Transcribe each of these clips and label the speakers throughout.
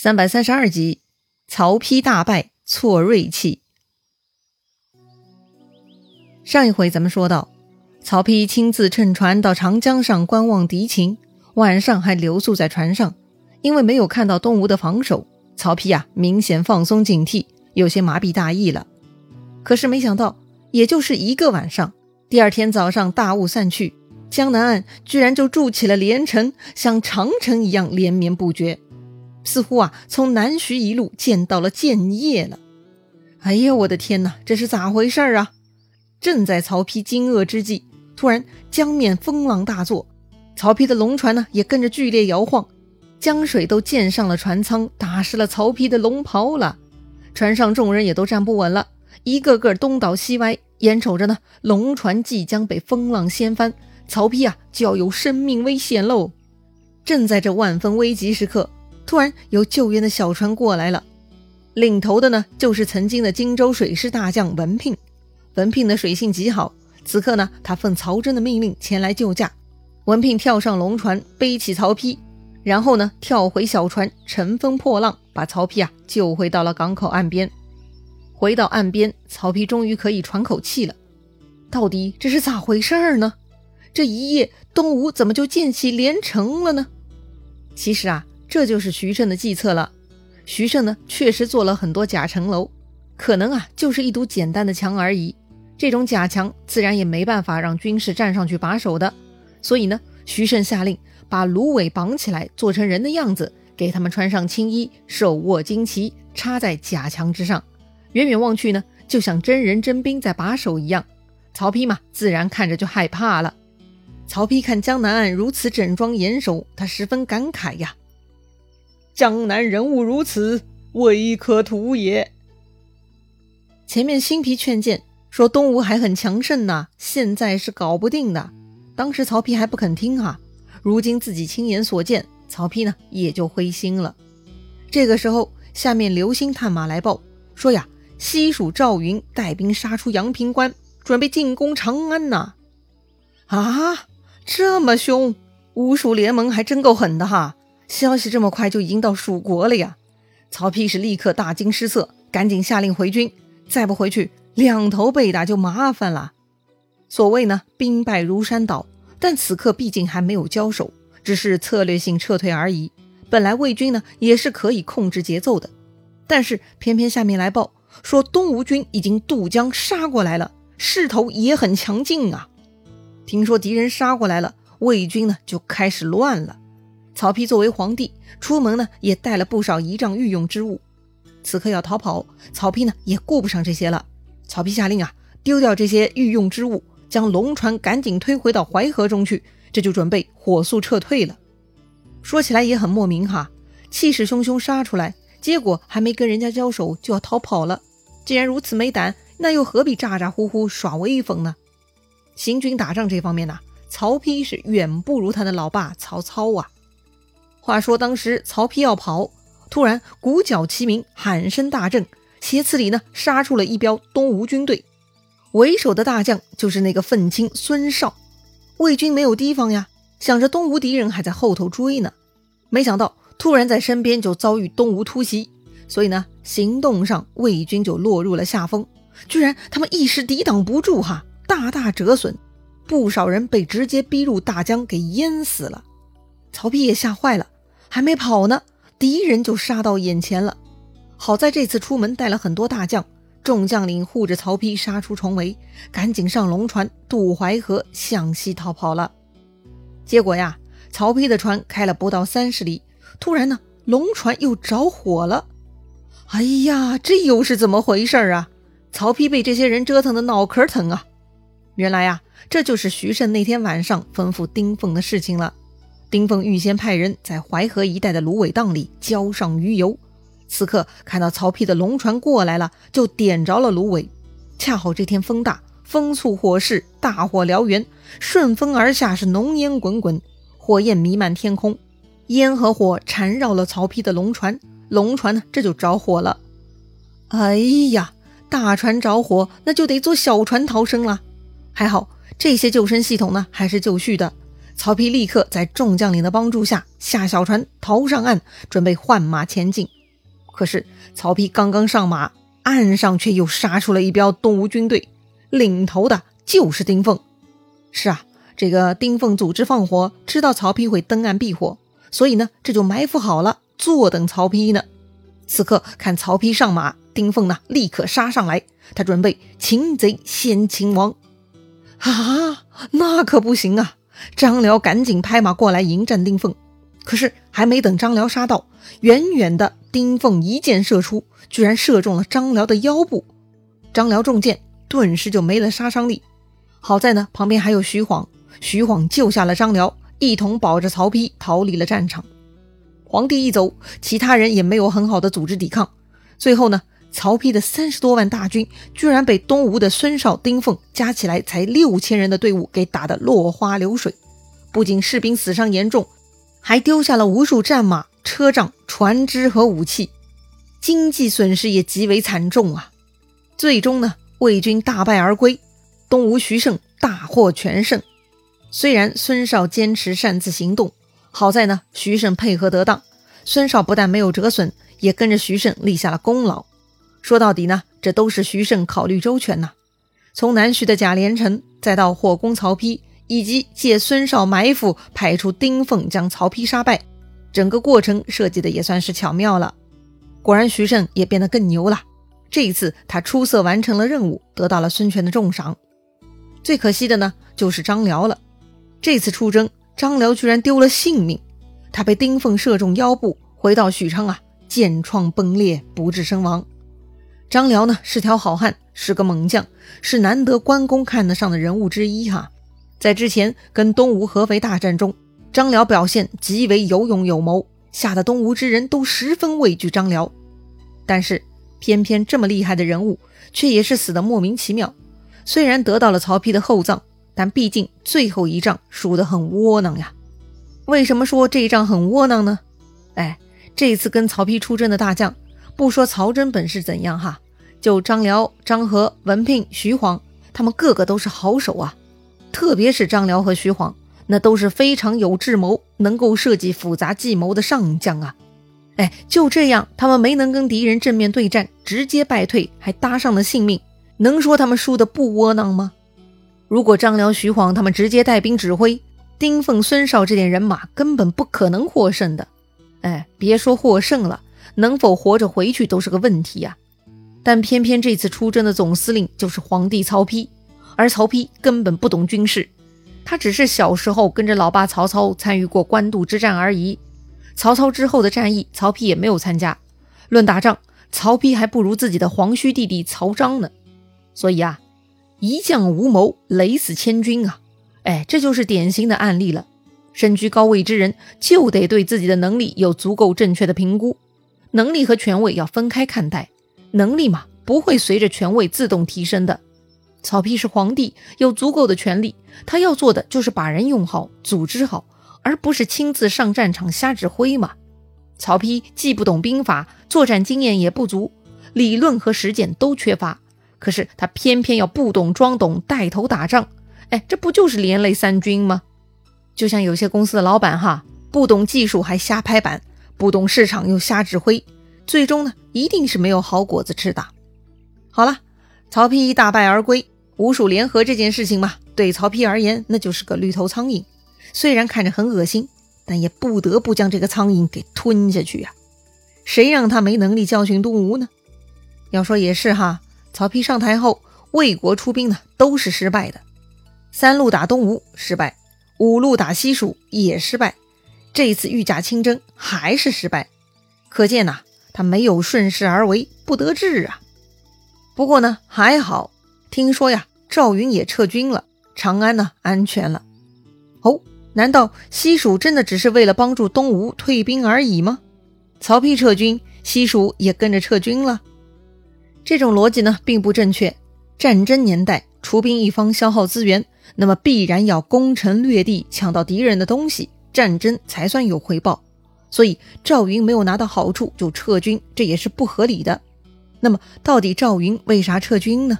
Speaker 1: 三百三十二集，曹丕大败，挫锐气。上一回咱们说到，曹丕亲自乘船到长江上观望敌情，晚上还留宿在船上。因为没有看到东吴的防守，曹丕啊明显放松警惕，有些麻痹大意了。可是没想到，也就是一个晚上，第二天早上大雾散去，江南岸居然就筑起了连城，像长城一样连绵不绝。似乎啊，从南徐一路见到了建业了。哎呀，我的天哪，这是咋回事啊？正在曹丕惊愕之际，突然江面风浪大作，曹丕的龙船呢也跟着剧烈摇晃，江水都溅上了船舱，打湿了曹丕的龙袍了。船上众人也都站不稳了，一个个东倒西歪，眼瞅着呢，龙船即将被风浪掀翻，曹丕啊就要有生命危险喽。正在这万分危急时刻。突然有救援的小船过来了，领头的呢就是曾经的荆州水师大将文聘。文聘的水性极好，此刻呢他奉曹真的命令前来救驾。文聘跳上龙船，背起曹丕，然后呢跳回小船，乘风破浪把曹丕啊救回到了港口岸边。回到岸边，曹丕终于可以喘口气了。到底这是咋回事儿呢？这一夜东吴怎么就建起连城了呢？其实啊。这就是徐盛的计策了。徐盛呢，确实做了很多假城楼，可能啊，就是一堵简单的墙而已。这种假墙自然也没办法让军士站上去把守的。所以呢，徐盛下令把芦苇绑起来，做成人的样子，给他们穿上青衣，手握旌旗，插在假墙之上。远远望去呢，就像真人真兵在把守一样。曹丕嘛，自然看着就害怕了。曹丕看江南岸如此整装严守，他十分感慨呀。江南人物如此，未可图也。前面新皮劝谏说东吴还很强盛呢，现在是搞不定的。当时曹丕还不肯听哈，如今自己亲眼所见，曹丕呢也就灰心了。这个时候，下面刘兴探马来报说呀，西蜀赵云带兵杀出阳平关，准备进攻长安呐。啊，这么凶，吴蜀联盟还真够狠的哈。消息这么快就已经到蜀国了呀！曹丕是立刻大惊失色，赶紧下令回军，再不回去，两头被打就麻烦了。所谓呢，兵败如山倒，但此刻毕竟还没有交手，只是策略性撤退而已。本来魏军呢也是可以控制节奏的，但是偏偏下面来报说东吴军已经渡江杀过来了，势头也很强劲啊！听说敌人杀过来了，魏军呢就开始乱了。曹丕作为皇帝，出门呢也带了不少仪仗御用之物。此刻要逃跑，曹丕呢也顾不上这些了。曹丕下令啊，丢掉这些御用之物，将龙船赶紧推回到淮河中去，这就准备火速撤退了。说起来也很莫名哈，气势汹汹杀出来，结果还没跟人家交手就要逃跑了。既然如此没胆，那又何必咋咋呼呼耍威风呢？行军打仗这方面呢，曹丕是远不如他的老爸曹操啊。话说当时曹丕要跑，突然鼓角齐鸣，喊声大震，斜刺里呢杀出了一彪东吴军队，为首的大将就是那个愤青孙绍。魏军没有提防呀，想着东吴敌人还在后头追呢，没想到突然在身边就遭遇东吴突袭，所以呢行动上魏军就落入了下风，居然他们一时抵挡不住哈，大大折损，不少人被直接逼入大江给淹死了。曹丕也吓坏了。还没跑呢，敌人就杀到眼前了。好在这次出门带了很多大将，众将领护着曹丕杀出重围，赶紧上龙船渡淮河向西逃跑了。结果呀，曹丕的船开了不到三十里，突然呢，龙船又着火了。哎呀，这又是怎么回事啊？曹丕被这些人折腾的脑壳疼啊！原来呀，这就是徐盛那天晚上吩咐丁奉的事情了。丁奉预先派人在淮河一带的芦苇荡里浇上鱼油，此刻看到曹丕的龙船过来了，就点着了芦苇。恰好这天风大，风促火势，大火燎原，顺风而下，是浓烟滚滚，火焰弥漫天空，烟和火缠绕了曹丕的龙船，龙船呢这就着火了。哎呀，大船着火，那就得坐小船逃生了。还好这些救生系统呢还是就绪的。曹丕立刻在众将领的帮助下下小船逃上岸，准备换马前进。可是曹丕刚刚上马，岸上却又杀出了一彪东吴军队，领头的就是丁奉。是啊，这个丁奉组织放火，知道曹丕会登岸避火，所以呢，这就埋伏好了，坐等曹丕呢。此刻看曹丕上马，丁奉呢立刻杀上来，他准备擒贼先擒王。啊，那可不行啊！张辽赶紧拍马过来迎战丁奉，可是还没等张辽杀到，远远的丁奉一箭射出，居然射中了张辽的腰部。张辽中箭，顿时就没了杀伤力。好在呢，旁边还有徐晃，徐晃救下了张辽，一同保着曹丕逃离了战场。皇帝一走，其他人也没有很好的组织抵抗。最后呢，曹丕的三十多万大军居然被东吴的孙绍、丁奉加起来才六千人的队伍给打得落花流水，不仅士兵死伤严重，还丢下了无数战马、车仗、船只和武器，经济损失也极为惨重啊！最终呢，魏军大败而归。东吴徐盛大获全胜，虽然孙绍坚持擅自行动，好在呢徐盛配合得当，孙绍不但没有折损，也跟着徐盛立下了功劳。说到底呢，这都是徐盛考虑周全呐。从南徐的贾连城，再到火攻曹丕，以及借孙绍埋伏派出丁奉将曹丕杀败，整个过程设计的也算是巧妙了。果然，徐盛也变得更牛了。这一次，他出色完成了任务，得到了孙权的重赏。最可惜的呢，就是张辽了。这次出征，张辽居然丢了性命，他被丁奉射中腰部，回到许昌啊，剑创崩裂，不治身亡。张辽呢，是条好汉，是个猛将，是难得关公看得上的人物之一哈。在之前跟东吴合肥大战中，张辽表现极为有勇有谋，吓得东吴之人都十分畏惧张辽。但是偏偏这么厉害的人物，却也是死的莫名其妙。虽然得到了曹丕的厚葬，但毕竟最后一仗输得很窝囊呀。为什么说这一仗很窝囊呢？哎，这次跟曹丕出征的大将，不说曹真本事怎样哈，就张辽、张合、文聘、徐晃，他们个个都是好手啊。特别是张辽和徐晃，那都是非常有智谋、能够设计复杂计谋的上将啊。哎，就这样，他们没能跟敌人正面对战，直接败退，还搭上了性命。能说他们输的不窝囊吗？如果张辽、徐晃他们直接带兵指挥，丁奉、孙绍这点人马根本不可能获胜的。哎，别说获胜了，能否活着回去都是个问题呀。但偏偏这次出征的总司令就是皇帝曹丕，而曹丕根本不懂军事，他只是小时候跟着老爸曹操参与过官渡之战而已。曹操之后的战役，曹丕也没有参加。论打仗，曹丕还不如自己的皇须弟弟曹彰呢。所以啊，一将无谋，累死千军啊！哎，这就是典型的案例了。身居高位之人，就得对自己的能力有足够正确的评估。能力和权位要分开看待。能力嘛，不会随着权位自动提升的。曹丕是皇帝，有足够的权力，他要做的就是把人用好，组织好，而不是亲自上战场瞎指挥嘛。曹丕既不懂兵法，作战经验也不足，理论和实践都缺乏。可是他偏偏要不懂装懂，带头打仗，哎，这不就是连累三军吗？就像有些公司的老板哈，不懂技术还瞎拍板，不懂市场又瞎指挥，最终呢，一定是没有好果子吃的。好了，曹丕大败而归，吴蜀联合这件事情嘛，对曹丕而言那就是个绿头苍蝇，虽然看着很恶心，但也不得不将这个苍蝇给吞下去呀。谁让他没能力教训东吴呢？要说也是哈。曹丕上台后，魏国出兵呢都是失败的，三路打东吴失败，五路打西蜀也失败，这一次御驾亲征还是失败，可见呐，他没有顺势而为，不得志啊。不过呢还好，听说呀赵云也撤军了，长安呢安全了。哦，难道西蜀真的只是为了帮助东吴退兵而已吗？曹丕撤军，西蜀也跟着撤军了。这种逻辑呢，并不正确。战争年代，出兵一方消耗资源，那么必然要攻城略地，抢到敌人的东西，战争才算有回报。所以赵云没有拿到好处就撤军，这也是不合理的。那么，到底赵云为啥撤军呢？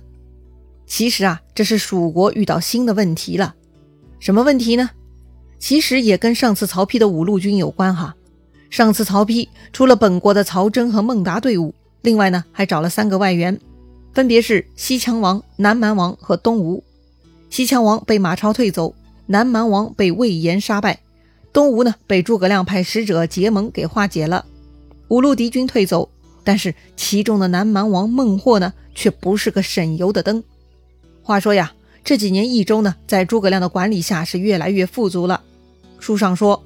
Speaker 1: 其实啊，这是蜀国遇到新的问题了。什么问题呢？其实也跟上次曹丕的五路军有关哈。上次曹丕除了本国的曹真和孟达队伍，另外呢还找了三个外援，分别是西羌王、南蛮王和东吴。西羌王被马超退走，南蛮王被魏延杀败，东吴呢被诸葛亮派使者结盟给化解了。五路敌军退走，但是其中的南蛮王孟获呢却不是个省油的灯。话说呀，这几年益州呢在诸葛亮的管理下是越来越富足了。书上说。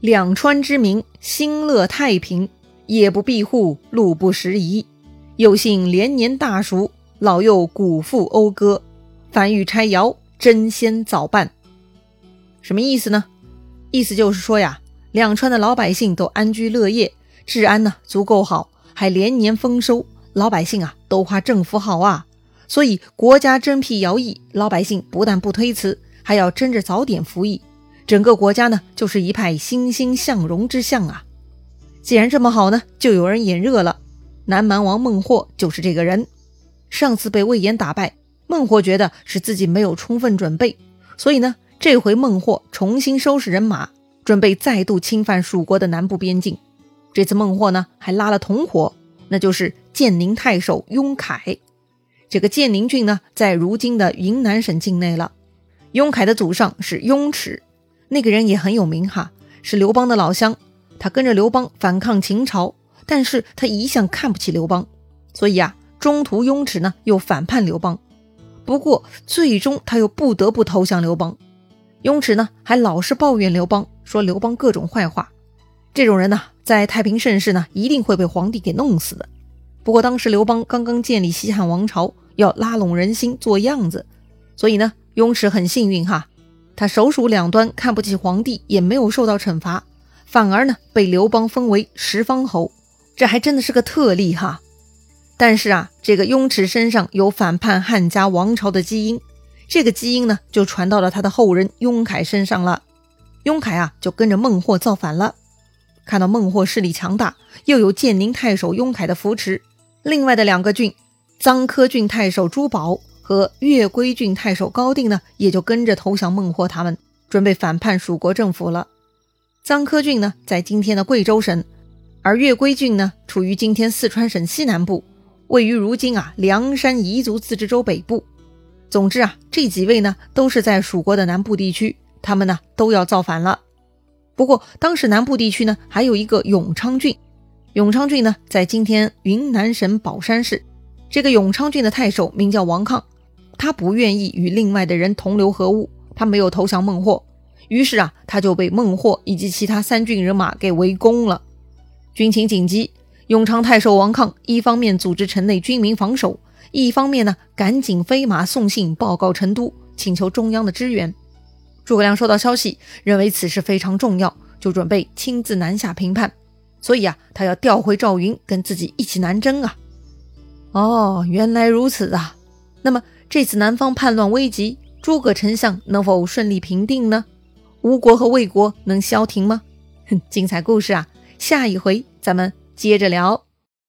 Speaker 1: 两川之民心乐太平，夜不闭户，路不拾遗。又幸连年大熟，老幼鼓腹讴歌。凡欲拆窑，争先早办。什么意思呢？意思就是说呀，两川的老百姓都安居乐业，治安呢足够好，还连年丰收。老百姓啊都夸政府好啊，所以国家征辟徭役，老百姓不但不推辞，还要争着早点服役。整个国家呢，就是一派欣欣向荣之象啊！既然这么好呢，就有人眼热了。南蛮王孟获就是这个人。上次被魏延打败，孟获觉得是自己没有充分准备，所以呢，这回孟获重新收拾人马，准备再度侵犯蜀国的南部边境。这次孟获呢，还拉了同伙，那就是建宁太守雍凯。这个建宁郡呢，在如今的云南省境内了。雍凯的祖上是雍齿。那个人也很有名哈，是刘邦的老乡。他跟着刘邦反抗秦朝，但是他一向看不起刘邦，所以啊，中途雍齿呢又反叛刘邦。不过最终他又不得不投降刘邦。雍齿呢还老是抱怨刘邦，说刘邦各种坏话。这种人呢，在太平盛世呢一定会被皇帝给弄死的。不过当时刘邦刚刚建立西汉王朝，要拉拢人心做样子，所以呢，雍齿很幸运哈。他手鼠两端，看不起皇帝，也没有受到惩罚，反而呢被刘邦封为十方侯，这还真的是个特例哈。但是啊，这个雍齿身上有反叛汉家王朝的基因，这个基因呢就传到了他的后人雍凯身上了。雍凯啊就跟着孟获造反了。看到孟获势力强大，又有建宁太守雍凯的扶持，另外的两个郡，臧科郡太守朱宝。和越归郡太守高定呢，也就跟着投降孟获他们，准备反叛蜀国政府了。臧科郡呢，在今天的贵州省，而越归郡呢，处于今天四川省西南部，位于如今啊凉山彝族自治州北部。总之啊，这几位呢，都是在蜀国的南部地区，他们呢都要造反了。不过当时南部地区呢，还有一个永昌郡，永昌郡呢，在今天云南省保山市，这个永昌郡的太守名叫王抗。他不愿意与另外的人同流合污，他没有投降孟获，于是啊，他就被孟获以及其他三郡人马给围攻了。军情紧急，永昌太守王抗一方面组织城内军民防守，一方面呢，赶紧飞马送信报告成都，请求中央的支援。诸葛亮收到消息，认为此事非常重要，就准备亲自南下平叛，所以啊，他要调回赵云跟自己一起南征啊。哦，原来如此啊，那么。这次南方叛乱危急，诸葛丞相能否顺利平定呢？吴国和魏国能消停吗？哼，精彩故事啊，下一回咱们接着聊。